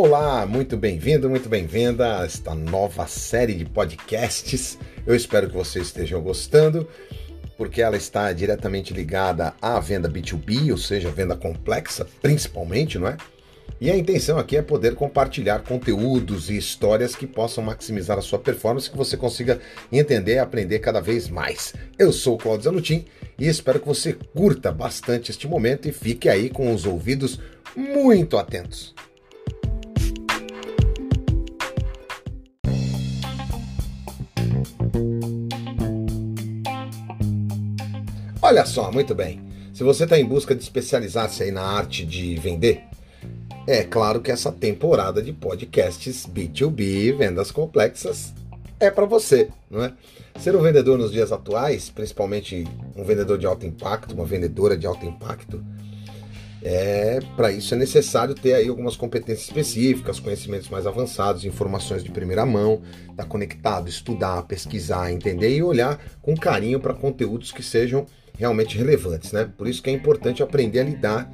Olá, muito bem-vindo, muito bem-vinda a esta nova série de podcasts. Eu espero que você esteja gostando, porque ela está diretamente ligada à venda B2B, ou seja, venda complexa, principalmente, não é? E a intenção aqui é poder compartilhar conteúdos e histórias que possam maximizar a sua performance, que você consiga entender e aprender cada vez mais. Eu sou o Claudio Zanutin e espero que você curta bastante este momento e fique aí com os ouvidos muito atentos. Olha só, muito bem. Se você está em busca de especializar-se aí na arte de vender, é claro que essa temporada de podcasts B2B, vendas complexas, é para você, não é? Ser um vendedor nos dias atuais, principalmente um vendedor de alto impacto, uma vendedora de alto impacto, é para isso é necessário ter aí algumas competências específicas, conhecimentos mais avançados, informações de primeira mão, estar tá conectado, estudar, pesquisar, entender e olhar com carinho para conteúdos que sejam realmente relevantes, né? Por isso que é importante aprender a lidar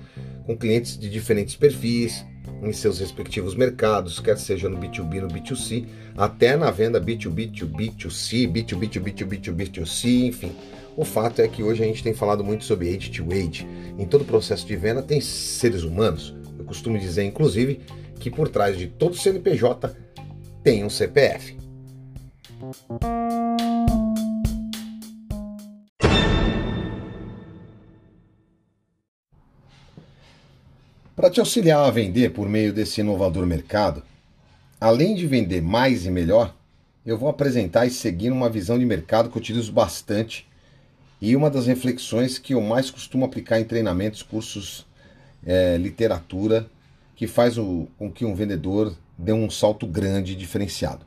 com clientes de diferentes perfis, em seus respectivos mercados, quer seja no B2B, no B2C, até na venda B2B, to B2C, B2B, to B2B, to B2C, enfim. O fato é que hoje a gente tem falado muito sobre age to age. Em todo o processo de venda tem seres humanos. Eu costumo dizer, inclusive, que por trás de todo CNPJ tem um CPF. Para te auxiliar a vender por meio desse inovador mercado, além de vender mais e melhor, eu vou apresentar e seguir uma visão de mercado que eu utilizo bastante e uma das reflexões que eu mais costumo aplicar em treinamentos, cursos, é, literatura, que faz o, com que um vendedor dê um salto grande e diferenciado.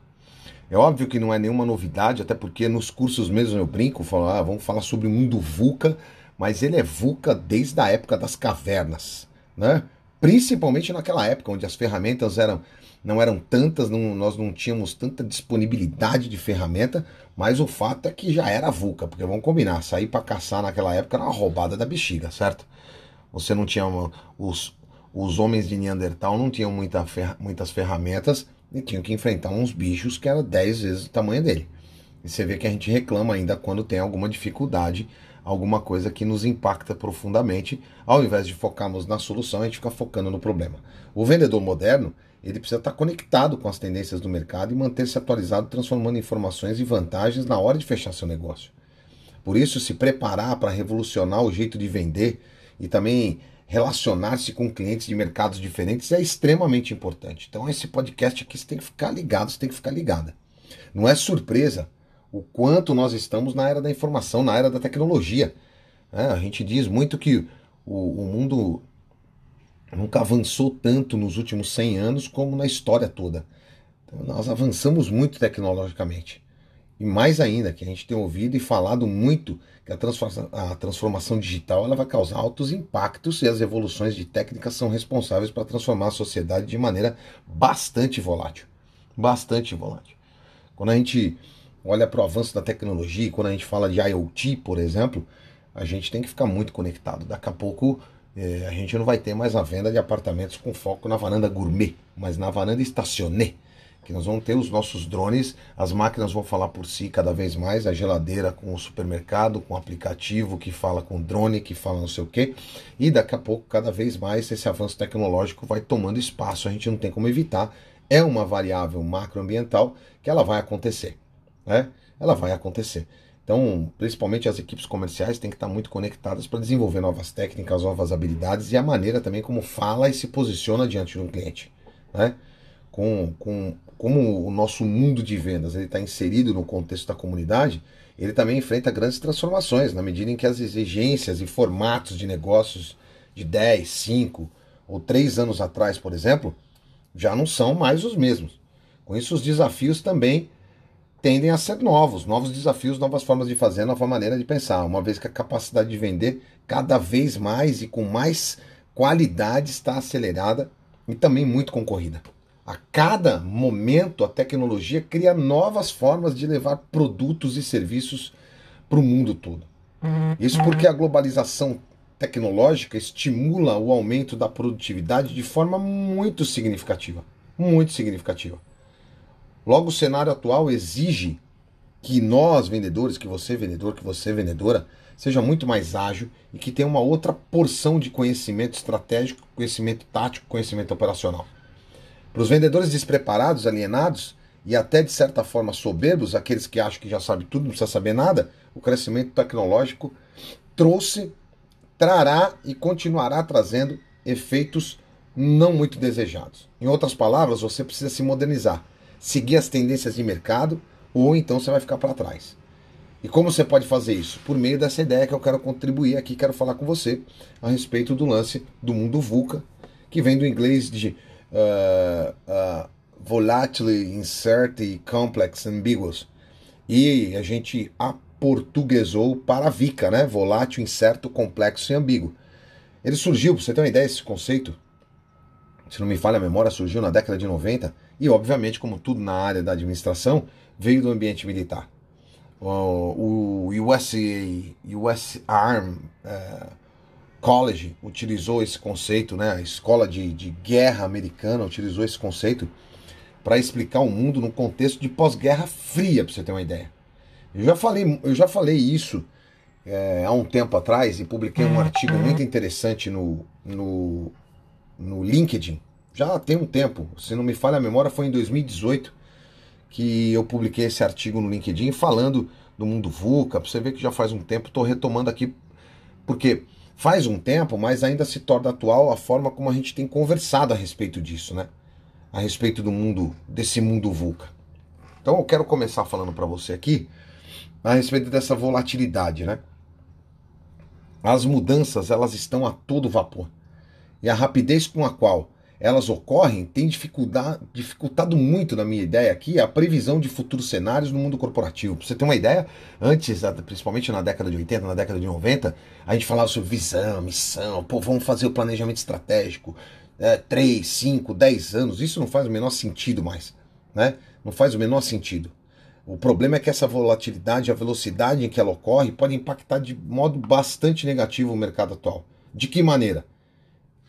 É óbvio que não é nenhuma novidade, até porque nos cursos mesmo eu brinco, falo, ah, vamos falar sobre o mundo VUCA, mas ele é VUCA desde a época das cavernas, né? Principalmente naquela época onde as ferramentas eram não eram tantas, não, nós não tínhamos tanta disponibilidade de ferramenta, mas o fato é que já era VUCA, porque vamos combinar, sair para caçar naquela época era uma roubada da bexiga, certo? Você não tinha os, os homens de Neandertal não tinham muita muitas ferramentas e tinham que enfrentar uns bichos que eram 10 vezes o tamanho dele. E você vê que a gente reclama ainda quando tem alguma dificuldade alguma coisa que nos impacta profundamente, ao invés de focarmos na solução, a gente fica focando no problema. O vendedor moderno, ele precisa estar conectado com as tendências do mercado e manter-se atualizado, transformando informações e vantagens na hora de fechar seu negócio. Por isso, se preparar para revolucionar o jeito de vender e também relacionar-se com clientes de mercados diferentes é extremamente importante. Então, esse podcast aqui você tem que ficar ligado, você tem que ficar ligada. Não é surpresa o quanto nós estamos na era da informação, na era da tecnologia. É, a gente diz muito que o, o, mundo nunca avançou tanto nos últimos 100 anos como na história toda. Então, nós avançamos muito tecnologicamente. E mais ainda, que a gente tem ouvido e falado muito que a transformação, a transformação digital ela vai causar altos impactos e as evoluções de técnicas são responsáveis para transformar a sociedade de maneira bastante volátil. Bastante volátil. Quando a gente olha para o avanço da tecnologia, quando a gente fala de IoT, por exemplo, a gente tem que ficar muito conectado. Daqui a pouco é, a gente não vai ter mais a venda de apartamentos com foco na varanda gourmet, mas na varanda estacionê. Que nós vamos ter os nossos drones, as máquinas vão falar por si cada vez mais, a geladeira com o supermercado, com o aplicativo que fala com o drone, que fala não sei o quê. E daqui a pouco, cada vez mais, esse avanço tecnológico vai tomando espaço, a gente não tem como evitar. É uma variável macroambiental que ela vai acontecer né? Ela vai acontecer. Então, principalmente as equipes comerciais têm que estar muito conectadas para desenvolver novas técnicas, novas habilidades e a maneira também como fala e se posiciona diante de um cliente. Né? Com, com, como o nosso mundo de vendas está inserido no contexto da comunidade, ele também enfrenta grandes transformações na medida em que as exigências e formatos de negócios de 10, 5 ou 3 anos atrás, por exemplo, já não são mais os mesmos. Com isso, os desafios também tendem a ser novos, novos desafios, novas formas de fazer, nova maneira de pensar, uma vez que a capacidade de vender cada vez mais e com mais qualidade está acelerada e também muito concorrida. A cada momento a tecnologia cria novas formas de levar produtos e serviços para o mundo todo. Isso porque a globalização tecnológica estimula o aumento da produtividade de forma muito significativa. muito significativa. Logo, o cenário atual exige que nós, vendedores, que você, vendedor, que você, vendedora, seja muito mais ágil e que tenha uma outra porção de conhecimento estratégico, conhecimento tático, conhecimento operacional. Para os vendedores despreparados, alienados e até de certa forma soberbos, aqueles que acham que já sabe tudo, não precisa saber nada, o crescimento tecnológico trouxe, trará e continuará trazendo efeitos não muito desejados. Em outras palavras, você precisa se modernizar, seguir as tendências de mercado ou então você vai ficar para trás. E como você pode fazer isso? Por meio dessa ideia que eu quero contribuir aqui, quero falar com você a respeito do lance do mundo VUCA, que vem do inglês de uh, uh, Volatile, Insert, Complex, Ambiguous. E a gente aportuguesou para VICA, né? Volátil, incerto, complexo e ambíguo. Ele surgiu, para você ter uma ideia, esse conceito, se não me falha a memória, surgiu na década de 90 e, obviamente, como tudo na área da administração, veio do ambiente militar. O, USA, US Arm uh, College utilizou esse conceito, né? a escola de, de guerra americana utilizou esse conceito para explicar o mundo no contexto de pós-guerra fria, para você ter uma ideia. Eu já falei, eu já falei isso é, há um tempo atrás e publiquei um artigo muito interessante no, no, no LinkedIn. Já tem um tempo, se não me falha a memória, foi em 2018 que eu publiquei esse artigo no LinkedIn falando do mundo VUCA. Você ver que já faz um tempo, estou retomando aqui, porque faz um tempo, mas ainda se torna atual a forma como a gente tem conversado a respeito disso, né? A respeito do mundo, desse mundo VUCA. Então eu quero começar falando para você aqui a respeito dessa volatilidade, né? As mudanças, elas estão a todo vapor. E a rapidez com a qual elas ocorrem tem dificultado muito, na minha ideia aqui, a previsão de futuros cenários no mundo corporativo. Pra você ter uma ideia, antes, principalmente na década de 80, na década de 90, a gente falava sobre visão, missão, pô, vamos fazer o planejamento estratégico, é, 3, 5, 10 anos, isso não faz o menor sentido mais, né? Não faz o menor sentido. O problema é que essa volatilidade, a velocidade em que ela ocorre, pode impactar de modo bastante negativo o mercado atual. De que maneira?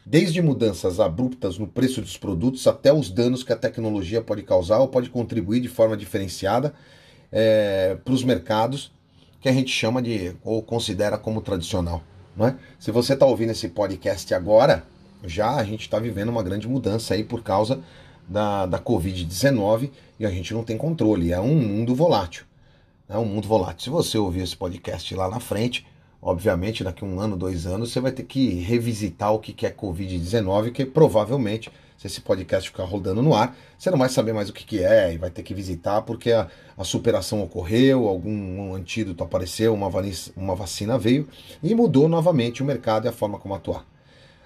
Desde mudanças abruptas no preço dos produtos até os danos que a tecnologia pode causar ou pode contribuir de forma diferenciada é, para os mercados que a gente chama de ou considera como tradicional. Não é? Se você está ouvindo esse podcast agora, já a gente está vivendo uma grande mudança aí por causa da, da Covid-19 e a gente não tem controle. É um mundo volátil. É um mundo volátil. Se você ouvir esse podcast lá na frente, Obviamente, daqui um ano, dois anos, você vai ter que revisitar o que é Covid-19, que provavelmente, se esse podcast ficar rodando no ar, você não vai saber mais o que é e vai ter que visitar porque a, a superação ocorreu, algum antídoto apareceu, uma, uma vacina veio e mudou novamente o mercado e a forma como atuar.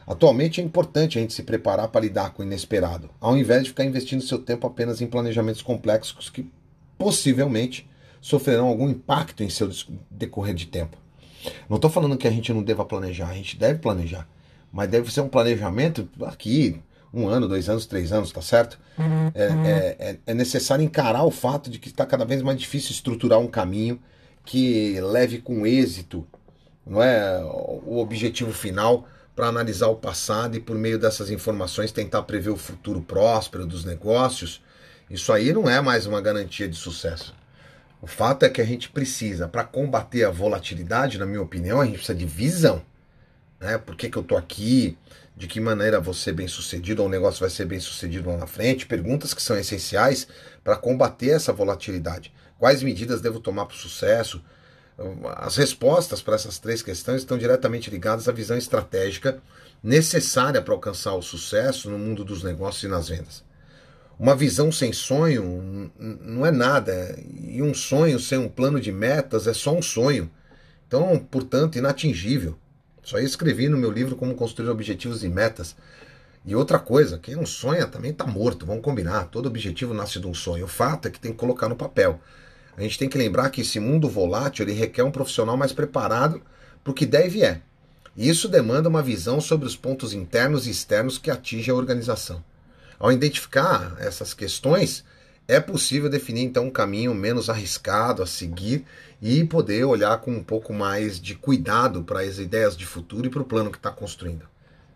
Atualmente é importante a gente se preparar para lidar com o inesperado, ao invés de ficar investindo seu tempo apenas em planejamentos complexos que possivelmente sofrerão algum impacto em seu decorrer de tempo. Não estou falando que a gente não deva planejar, a gente deve planejar. Mas deve ser um planejamento aqui, um ano, dois anos, três anos, tá certo? Uhum. É, é, é, é, necessário encarar o fato de que está cada vez mais difícil estruturar um caminho que leve com êxito não é o objetivo final para analisar o passado e por meio dessas informações tentar prever o futuro próspero dos negócios. Isso aí não é mais uma garantia de sucesso. O fato é que a gente precisa, para combater a volatilidade, na minha opinião, a gente precisa de visão. Né? Por que, que eu estou aqui? De que maneira vou ser bem sucedido ou o negócio vai ser bem sucedido lá na frente? Perguntas que são essenciais para combater essa volatilidade. Quais medidas devo tomar para o sucesso? As respostas para essas três questões estão diretamente ligadas à visão estratégica necessária para alcançar o sucesso no mundo dos negócios e nas vendas. Uma visão sem sonho não é nada. E um sonho sem um plano de metas é só um sonho. Então, portanto, inatingível. Só escrevi no meu livro como construir objetivos e metas. E outra coisa, quem não sonha também está morto, vamos combinar. Todo objetivo nasce de um sonho. O fato é que tem que colocar no papel. A gente tem que lembrar que esse mundo volátil ele requer um profissional mais preparado para o que deve é. E isso demanda uma visão sobre os pontos internos e externos que atingem a organização. Ao identificar essas questões, é possível definir então um caminho menos arriscado a seguir e poder olhar com um pouco mais de cuidado para as ideias de futuro e para o plano que está construindo.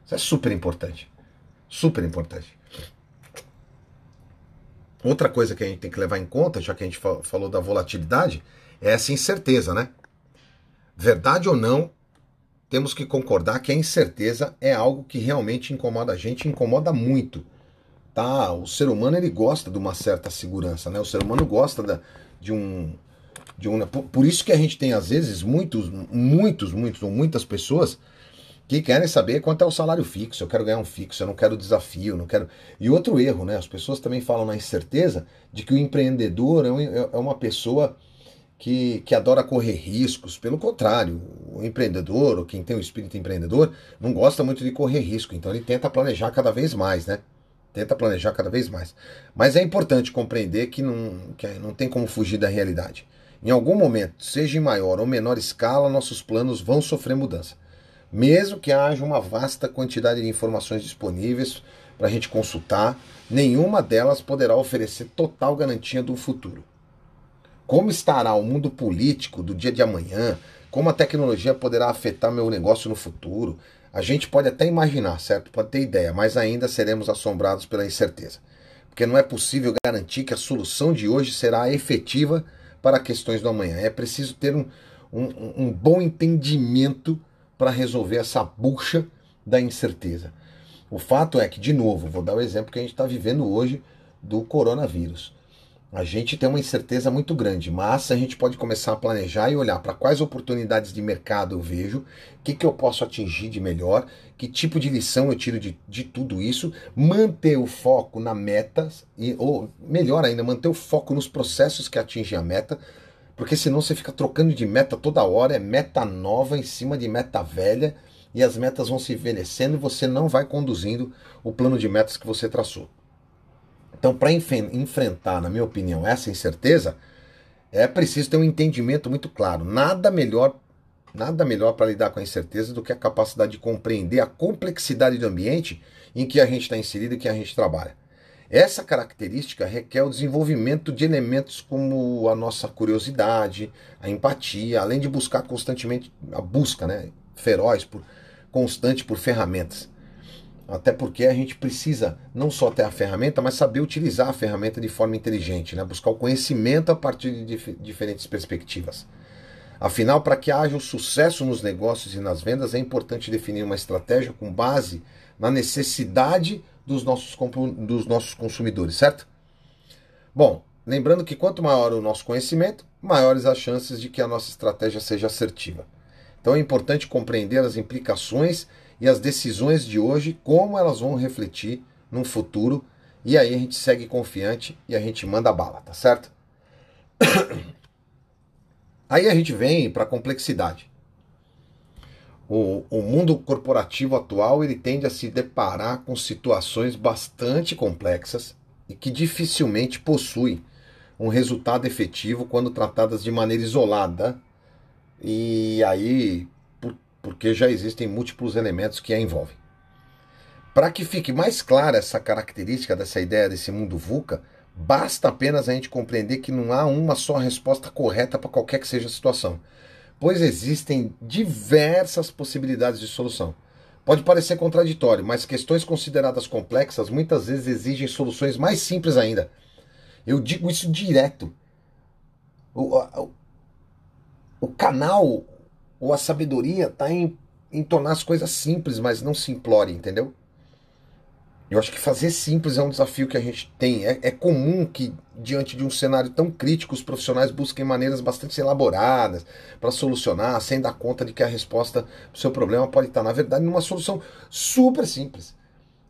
Isso é super importante. Super importante. Outra coisa que a gente tem que levar em conta, já que a gente falou da volatilidade, é essa incerteza, né? Verdade ou não, temos que concordar que a incerteza é algo que realmente incomoda a gente, incomoda muito. Tá? O ser humano ele gosta de uma certa segurança, né? O ser humano gosta da, de um de um por, isso que a gente tem às vezes muitos, muitos, muitos muitas pessoas que querem saber quanto é o salário fixo, eu quero ganhar um fixo, eu não quero desafio, não quero. E outro erro, né? As pessoas também falam na incerteza de que o empreendedor é, um, é uma pessoa que, que adora correr riscos. Pelo contrário, o empreendedor, ou quem tem o espírito empreendedor, não gosta muito de correr risco, então ele tenta planejar cada vez mais, né? Tenta planejar cada vez mais. Mas é importante compreender que não, que não tem como fugir da realidade. Em algum momento, seja em maior ou menor escala, nossos planos vão sofrer mudança mesmo que haja uma vasta quantidade de informações disponíveis para a gente consultar, nenhuma delas poderá oferecer total garantia do futuro. Como estará o mundo político do dia de amanhã? Como a tecnologia poderá afetar meu negócio no futuro? A gente pode até imaginar, certo? Pode ter ideia, mas ainda seremos assombrados pela incerteza. Porque não é possível garantir que a solução de hoje será efetiva para questões do amanhã. É preciso ter um, um, um bom entendimento para resolver essa bucha da incerteza. O fato é que, de novo, vou dar o exemplo que a gente está vivendo hoje do coronavírus. A gente tem uma incerteza muito grande, mas a gente pode começar a planejar e olhar para quais oportunidades de mercado eu vejo, o que, que eu posso atingir de melhor, que tipo de lição eu tiro de, de tudo isso, manter o foco na meta, e, ou melhor ainda, manter o foco nos processos que atingem a meta, porque senão você fica trocando de meta toda hora, é meta nova em cima de meta velha, e as metas vão se envelhecendo e você não vai conduzindo o plano de metas que você traçou. Então, para enfrentar, na minha opinião, essa incerteza, é preciso ter um entendimento muito claro. Nada melhor, nada melhor para lidar com a incerteza do que a capacidade de compreender a complexidade do ambiente em que a gente está inserido e que a gente trabalha. Essa característica requer o desenvolvimento de elementos como a nossa curiosidade, a empatia, além de buscar constantemente a busca, né, feroz por constante por ferramentas. Até porque a gente precisa não só ter a ferramenta, mas saber utilizar a ferramenta de forma inteligente, né? buscar o conhecimento a partir de dif diferentes perspectivas. Afinal, para que haja o sucesso nos negócios e nas vendas, é importante definir uma estratégia com base na necessidade dos nossos, dos nossos consumidores, certo? Bom, lembrando que quanto maior o nosso conhecimento, maiores as chances de que a nossa estratégia seja assertiva. Então é importante compreender as implicações e as decisões de hoje, como elas vão refletir no futuro, e aí a gente segue confiante e a gente manda bala, tá certo? Aí a gente vem para a complexidade. O, o mundo corporativo atual ele tende a se deparar com situações bastante complexas e que dificilmente possuem um resultado efetivo quando tratadas de maneira isolada e aí porque já existem múltiplos elementos que a envolvem. Para que fique mais clara essa característica dessa ideia desse mundo VUCA, basta apenas a gente compreender que não há uma só resposta correta para qualquer que seja a situação pois existem diversas possibilidades de solução. Pode parecer contraditório, mas questões consideradas complexas muitas vezes exigem soluções mais simples ainda. Eu digo isso direto. O, o, o canal ou a sabedoria está em, em tornar as coisas simples, mas não simplória, entendeu? Eu acho que fazer simples é um desafio que a gente tem. É, é, comum que, diante de um cenário tão crítico, os profissionais busquem maneiras bastante elaboradas para solucionar, sem dar conta de que a resposta para seu problema pode estar, na verdade, numa solução super simples.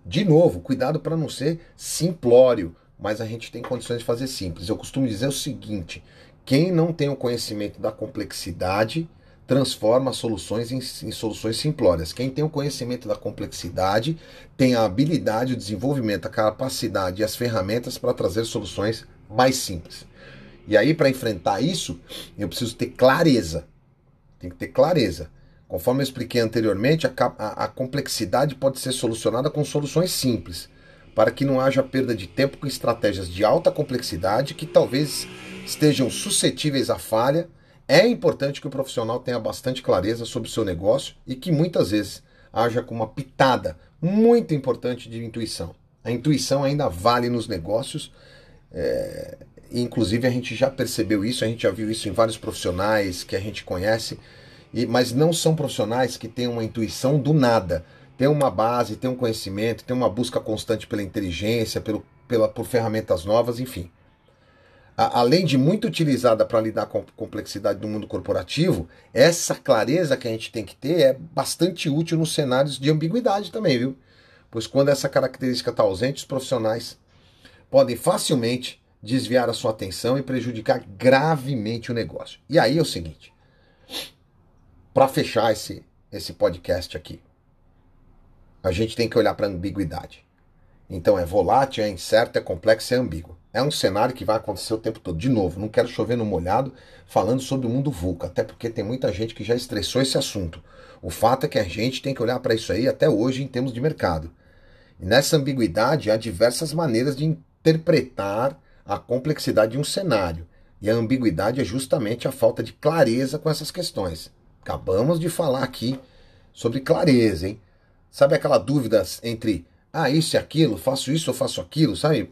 De novo, cuidado para não ser simplório, mas a gente tem condições de fazer simples. Eu costumo dizer o seguinte: quem não tem o conhecimento da complexidade transforma soluções em, em, soluções simplórias. Quem tem o conhecimento da complexidade tem a habilidade, o desenvolvimento, a capacidade e as ferramentas para trazer soluções mais simples. E aí, para enfrentar isso, eu preciso ter clareza. Tem que ter clareza. Conforme eu expliquei anteriormente, a, a, a complexidade pode ser solucionada com soluções simples, para que não haja perda de tempo com estratégias de alta complexidade que talvez estejam suscetíveis à falha é importante que o profissional tenha bastante clareza sobre o seu negócio e que muitas vezes haja com uma pitada muito importante de intuição. A intuição ainda vale nos negócios É, inclusive a gente já percebeu isso, a gente já viu isso em vários profissionais que a gente conhece, e, mas não são profissionais que têm uma intuição do nada. Tem uma base, tem um conhecimento, tem uma busca constante pela inteligência, pelo, pela, por ferramentas novas, enfim. A, além de muito utilizada para lidar com a complexidade do mundo corporativo, essa clareza que a gente tem que ter é bastante útil nos cenários de ambiguidade também, viu? Pois quando essa característica está ausente, os profissionais podem facilmente desviar a sua atenção e prejudicar gravemente o negócio. E aí é o seguinte, para fechar esse, esse podcast aqui, a gente tem que olhar para a ambiguidade. Então é volátil, é incerto, é complexo, é ambíguo. É um cenário que vai acontecer o tempo todo. De novo, não quero chover no molhado falando sobre o mundo VUCA, até porque tem muita gente que já estressou esse assunto. O fato é que a gente tem que olhar para isso aí até hoje em termos de mercado. E nessa ambiguidade há diversas maneiras de interpretar a complexidade de um cenário. E a ambiguidade é justamente a falta de clareza com essas questões. Acabamos de falar aqui sobre clareza, hein? Sabe aquela dúvida entre ah, isso e aquilo, faço isso ou faço aquilo, sabe?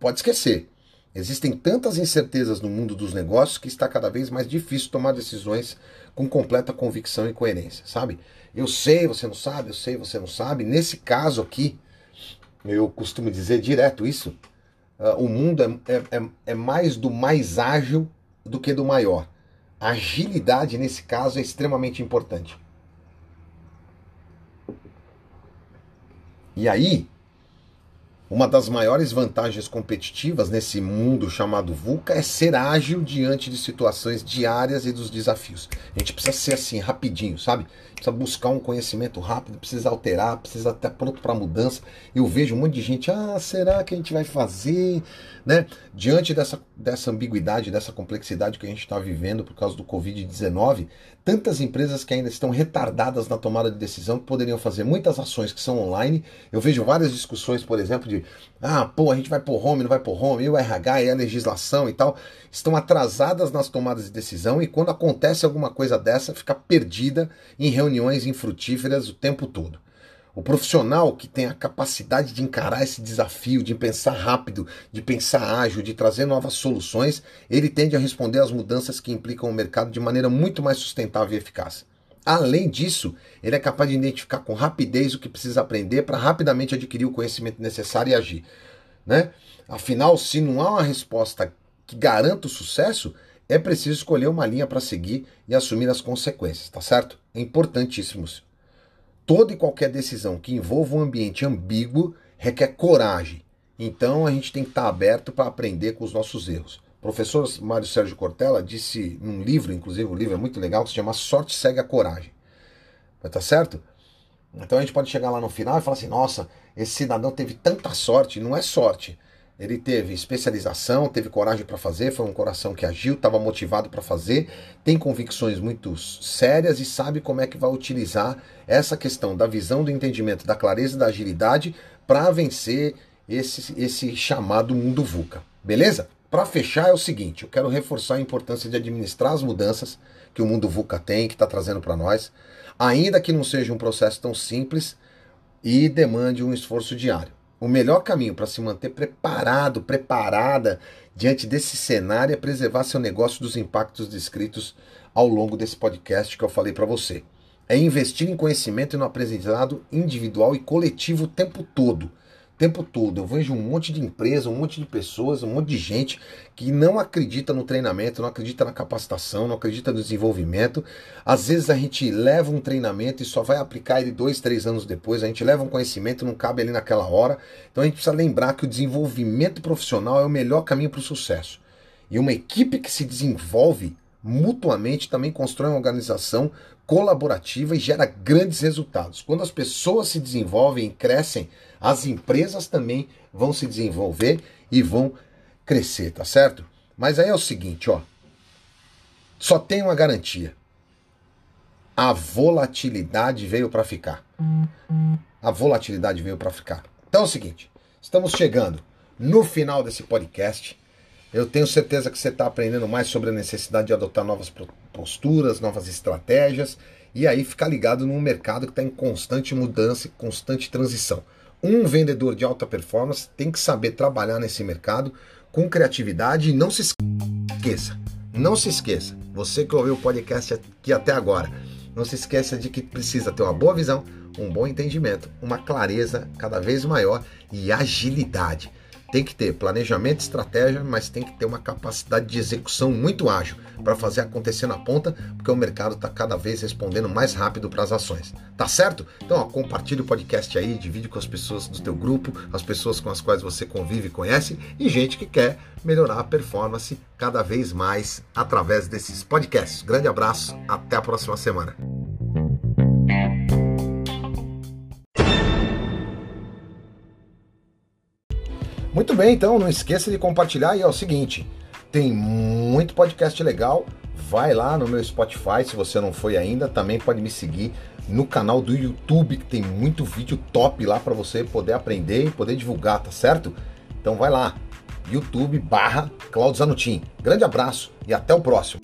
Pode esquecer. Existem tantas incertezas no mundo dos negócios que está cada vez mais difícil tomar decisões com completa convicção e coerência, sabe? Eu sei, você não sabe, eu sei, você não sabe. Nesse caso aqui, eu costumo dizer direto isso, uh, o mundo é, é, é, é mais do mais ágil do que do maior. Agilidade, nesse caso, é extremamente importante. E aí, uma das maiores vantagens competitivas nesse mundo chamado VUCA é ser ágil diante de situações diárias e dos desafios. A gente precisa ser assim, rapidinho, sabe? Precisa buscar um conhecimento rápido, precisa alterar, precisa estar pronto para mudança. Eu vejo um monte de gente, ah, será que a gente vai fazer? Né? Diante dessa, dessa ambiguidade, dessa complexidade que a gente está vivendo por causa do Covid-19, tantas empresas que ainda estão retardadas na tomada de decisão, que poderiam fazer muitas ações que são online. Eu vejo várias discussões, por exemplo, de ah, pô, a gente vai por home, não vai por home, e o RH e a legislação e tal, estão atrasadas nas tomadas de decisão e quando acontece alguma coisa dessa, fica perdida em reuniões infrutíferas o tempo todo. O profissional que tem a capacidade de encarar esse desafio, de pensar rápido, de pensar ágil, de trazer novas soluções, ele tende a responder às mudanças que implicam o mercado de maneira muito mais sustentável e eficaz. Além disso, ele é capaz de identificar com rapidez o que precisa aprender para rapidamente adquirir o conhecimento necessário e agir. Né? Afinal, se não há uma resposta que garanta o sucesso, é preciso escolher uma linha para seguir e assumir as consequências, tá certo? É importantíssimo toda e qualquer decisão que envolva um ambiente ambíguo requer coragem. Então a gente tem que estar aberto para aprender com os nossos erros. O professor Mário Sérgio Cortella disse num livro, inclusive o livro é muito legal, que se chama Sorte Segue a Coragem. Vai tá certo? Então a gente pode chegar lá no final e falar assim: nossa, esse cidadão teve tanta sorte. Não é sorte. Ele teve especialização, teve coragem para fazer, foi um coração que agiu, estava motivado para fazer, tem convicções muito sérias e sabe como é que vai utilizar essa questão da visão, do entendimento, da clareza e da agilidade para vencer esse, esse chamado mundo VUCA. Beleza? Para fechar é o seguinte, eu quero reforçar a importância de administrar as mudanças que o mundo VUCA tem, que está trazendo para nós, ainda que não seja um processo tão simples e demande um esforço diário. O melhor caminho para se manter preparado, preparada diante desse cenário é preservar seu negócio dos impactos descritos ao longo desse podcast que eu falei para você. É investir em conhecimento e no aprendizado individual e coletivo o tempo todo tempo todo. Eu vejo um monte de empresa, um monte de pessoas, um monte de gente que não acredita no treinamento, não acredita na capacitação, não acredita no desenvolvimento. Às vezes a gente leva um treinamento e só vai aplicar ele dois, três anos depois. A gente leva um conhecimento, não cabe ali naquela hora. Então a gente precisa lembrar que o desenvolvimento profissional é o melhor caminho para o sucesso. E uma equipe que se desenvolve mutuamente também constrói uma organização colaborativa e gera grandes resultados. Quando as pessoas se desenvolvem e crescem, as empresas também vão se desenvolver e vão crescer, tá certo? Mas aí é o seguinte, ó. Só tem uma garantia. A volatilidade veio para ficar. A volatilidade veio para ficar. Então é o seguinte, estamos chegando no final desse podcast. Eu tenho certeza que você está aprendendo mais sobre a necessidade de adotar novas posturas, novas estratégias e aí ficar ligado num mercado que está em constante mudança e constante transição. Um vendedor de alta performance tem que saber trabalhar nesse mercado com criatividade e não se esqueça, não se esqueça, você que ouviu o podcast aqui até agora, não se esqueça de que precisa ter uma boa visão, um bom entendimento, uma clareza cada vez maior e agilidade. Tem que ter planejamento, estratégia, mas tem que ter uma capacidade de execução muito ágil para fazer acontecer na ponta, porque o mercado está cada vez respondendo mais rápido para as ações. Tá certo? Então, ó, compartilhe o podcast aí, divide com as pessoas do teu grupo, as pessoas com as quais você convive e conhece, e gente que quer melhorar a performance cada vez mais através desses podcasts. Grande abraço, até a próxima semana. Muito bem, então não esqueça de compartilhar e é o seguinte, tem muito podcast legal, vai lá no meu Spotify se você não foi ainda, também pode me seguir no canal do YouTube que tem muito vídeo top lá para você poder aprender e poder divulgar, tá certo? Então vai lá, YouTube barra Claudio Zanutin. Grande abraço e até o próximo.